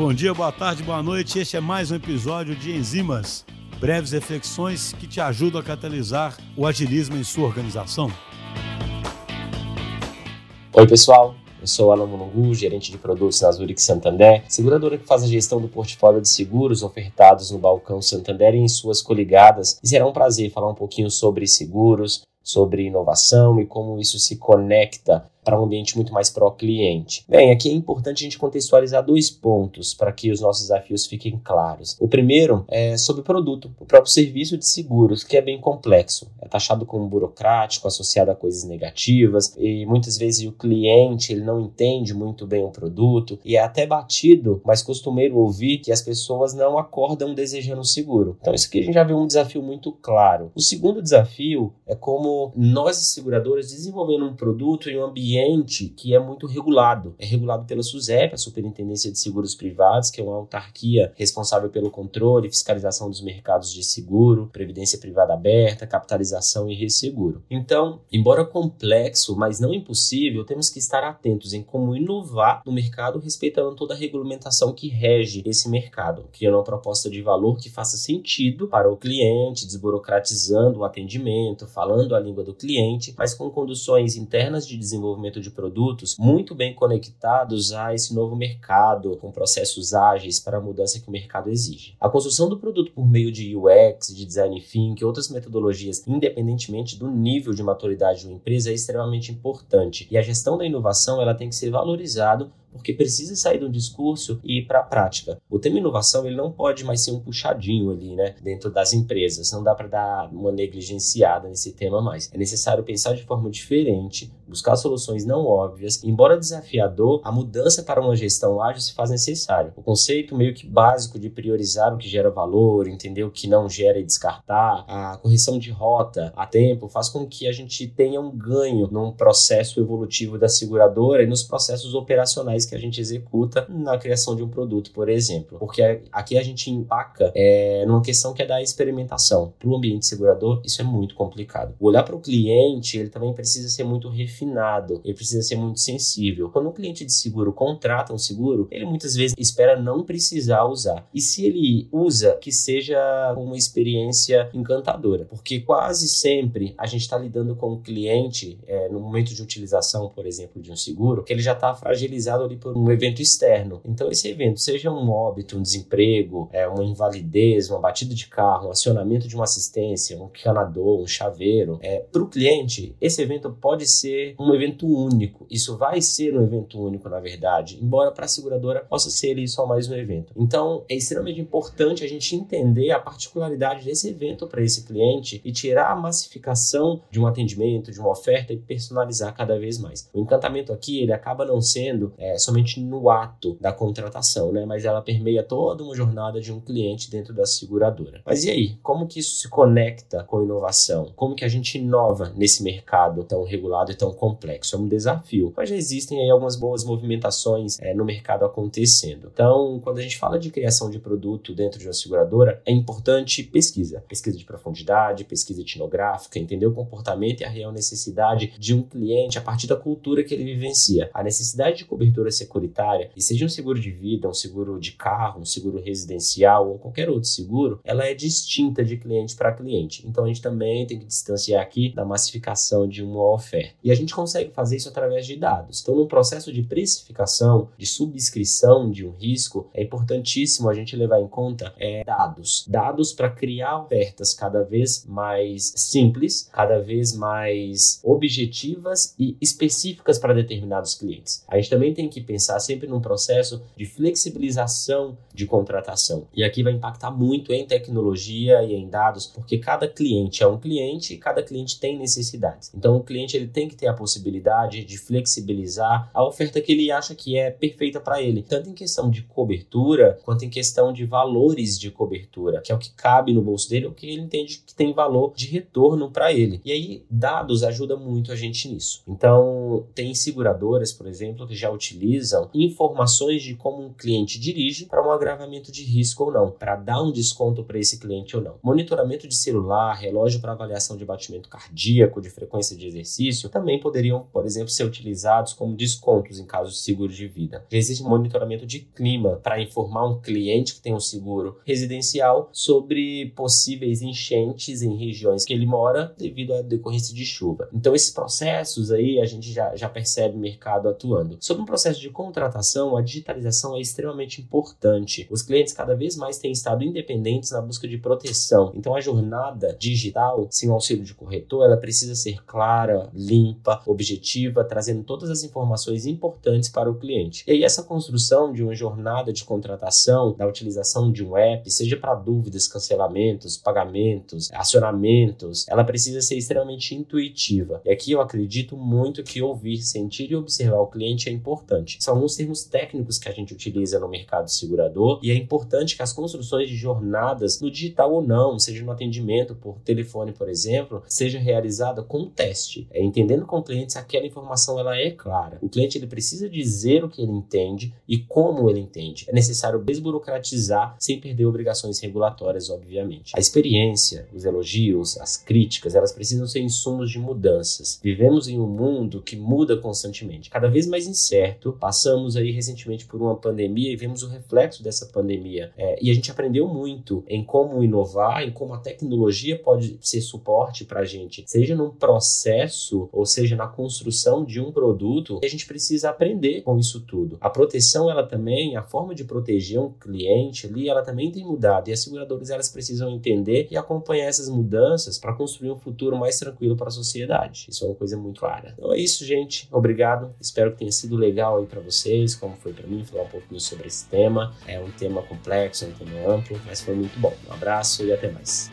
Bom dia, boa tarde, boa noite. Este é mais um episódio de Enzimas, breves reflexões que te ajudam a catalisar o agilismo em sua organização. Oi, pessoal. Eu sou Alan Mulungu, gerente de produtos na Zurich Santander, seguradora que faz a gestão do portfólio de seguros ofertados no balcão Santander e em suas coligadas. E será um prazer falar um pouquinho sobre seguros, sobre inovação e como isso se conecta para um ambiente muito mais pró-cliente. Bem, aqui é importante a gente contextualizar dois pontos para que os nossos desafios fiquem claros. O primeiro é sobre o produto, o próprio serviço de seguros, que é bem complexo. É taxado como burocrático, associado a coisas negativas, e muitas vezes o cliente ele não entende muito bem o produto, e é até batido, mas costumeiro ouvir que as pessoas não acordam desejando seguro. Então, isso aqui a gente já vê um desafio muito claro. O segundo desafio é como nós, seguradoras, desenvolvendo um produto em um ambiente ambiente que é muito regulado. É regulado pela SUSEP, a Superintendência de Seguros Privados, que é uma autarquia responsável pelo controle e fiscalização dos mercados de seguro, previdência privada aberta, capitalização e resseguro. Então, embora complexo, mas não impossível, temos que estar atentos em como inovar no mercado respeitando toda a regulamentação que rege esse mercado, criando uma proposta de valor que faça sentido para o cliente, desburocratizando o atendimento, falando a língua do cliente, mas com conduções internas de desenvolvimento desenvolvimento de produtos muito bem conectados a esse novo mercado, com processos ágeis para a mudança que o mercado exige. A construção do produto por meio de UX, de design thinking outras metodologias, independentemente do nível de maturidade de uma empresa, é extremamente importante. E a gestão da inovação ela tem que ser valorizado porque precisa sair do discurso e ir para a prática. O tema inovação ele não pode mais ser um puxadinho ali, né, dentro das empresas. Não dá para dar uma negligenciada nesse tema mais. É necessário pensar de forma diferente, buscar soluções não óbvias. Embora desafiador, a mudança para uma gestão ágil se faz necessária. O conceito meio que básico de priorizar o que gera valor, entender o que não gera e descartar, a correção de rota a tempo faz com que a gente tenha um ganho num processo evolutivo da seguradora e nos processos operacionais que a gente executa na criação de um produto, por exemplo. Porque aqui a gente empaca é, numa questão que é da experimentação. Para o ambiente segurador, isso é muito complicado. O olhar para o cliente, ele também precisa ser muito refinado, ele precisa ser muito sensível. Quando o cliente de seguro contrata um seguro, ele muitas vezes espera não precisar usar. E se ele usa, que seja uma experiência encantadora. Porque quase sempre a gente está lidando com o cliente, é, no momento de utilização, por exemplo, de um seguro, que ele já está fragilizado ali por um evento externo. Então, esse evento, seja um óbito, um desemprego, é, uma invalidez, uma batida de carro, um acionamento de uma assistência, um canador, um chaveiro, é, para o cliente, esse evento pode ser um evento único. Isso vai ser um evento único, na verdade, embora para a seguradora possa ser ali só mais um evento. Então, é extremamente importante a gente entender a particularidade desse evento para esse cliente e tirar a massificação de um atendimento, de uma oferta e personalizar cada vez mais. O encantamento aqui, ele acaba não sendo é, somente no ato da contratação, né? Mas ela permeia toda uma jornada de um cliente dentro da seguradora. Mas e aí, como que isso se conecta com inovação? Como que a gente inova nesse mercado tão regulado e tão complexo? É um desafio. Mas já existem aí algumas boas movimentações é, no mercado acontecendo. Então, quando a gente fala de criação de produto dentro de uma seguradora, é importante pesquisa. Pesquisa de profundidade, pesquisa etnográfica, entender o comportamento e a real necessidade de um cliente a partir da cultura que ele vivencia. A necessidade de cobertura securitária, e seja um seguro de vida, um seguro de carro, um seguro residencial ou qualquer outro seguro, ela é distinta de cliente para cliente. Então a gente também tem que distanciar aqui da massificação de uma oferta. E a gente consegue fazer isso através de dados. Então, no processo de precificação, de subscrição de um risco, é importantíssimo a gente levar em conta é, dados. Dados para criar ofertas cada vez mais simples, cada vez mais objetivas e específicas para determinados clientes. A gente também tem que pensar sempre num processo de flexibilização de contratação. E aqui vai impactar muito em tecnologia e em dados, porque cada cliente é um cliente e cada cliente tem necessidades. Então o cliente ele tem que ter a possibilidade de flexibilizar a oferta que ele acha que é perfeita para ele, tanto em questão de cobertura quanto em questão de valores de cobertura, que é o que cabe no bolso dele, o que ele entende que tem valor de retorno para ele. E aí dados ajuda muito a gente nisso. Então tem seguradoras, por exemplo, que já utilizam utilizam informações de como um cliente dirige para um agravamento de risco ou não, para dar um desconto para esse cliente ou não. Monitoramento de celular, relógio para avaliação de batimento cardíaco, de frequência de exercício, também poderiam, por exemplo, ser utilizados como descontos em caso de seguro de vida. Existe monitoramento de clima para informar um cliente que tem um seguro residencial sobre possíveis enchentes em regiões que ele mora devido à decorrência de chuva. Então, esses processos aí a gente já, já percebe o mercado atuando. Sobre um processo de contratação, a digitalização é extremamente importante. Os clientes cada vez mais têm estado independentes na busca de proteção. Então, a jornada digital, sem o auxílio de corretor, ela precisa ser clara, limpa, objetiva, trazendo todas as informações importantes para o cliente. E aí, essa construção de uma jornada de contratação, da utilização de um app, seja para dúvidas, cancelamentos, pagamentos, acionamentos, ela precisa ser extremamente intuitiva. E aqui eu acredito muito que ouvir, sentir e observar o cliente é importante. São alguns termos técnicos que a gente utiliza no mercado segurador e é importante que as construções de jornadas, no digital ou não, seja no atendimento por telefone, por exemplo, seja realizada com um teste, é, entendendo com o cliente se aquela informação ela é clara. O cliente ele precisa dizer o que ele entende e como ele entende. É necessário desburocratizar sem perder obrigações regulatórias, obviamente. A experiência, os elogios, as críticas, elas precisam ser insumos de mudanças. Vivemos em um mundo que muda constantemente, cada vez mais incerto. Passamos aí recentemente por uma pandemia e vemos o reflexo dessa pandemia. É, e a gente aprendeu muito em como inovar, em como a tecnologia pode ser suporte para a gente, seja num processo ou seja na construção de um produto. A gente precisa aprender com isso tudo. A proteção, ela também, a forma de proteger um cliente ali, ela também tem mudado. E as seguradoras elas precisam entender e acompanhar essas mudanças para construir um futuro mais tranquilo para a sociedade. Isso é uma coisa muito clara. Então é isso, gente. Obrigado. Espero que tenha sido aí para vocês, como foi para mim, falar um pouquinho sobre esse tema. É um tema complexo, é um tema amplo, mas foi muito bom. Um abraço e até mais.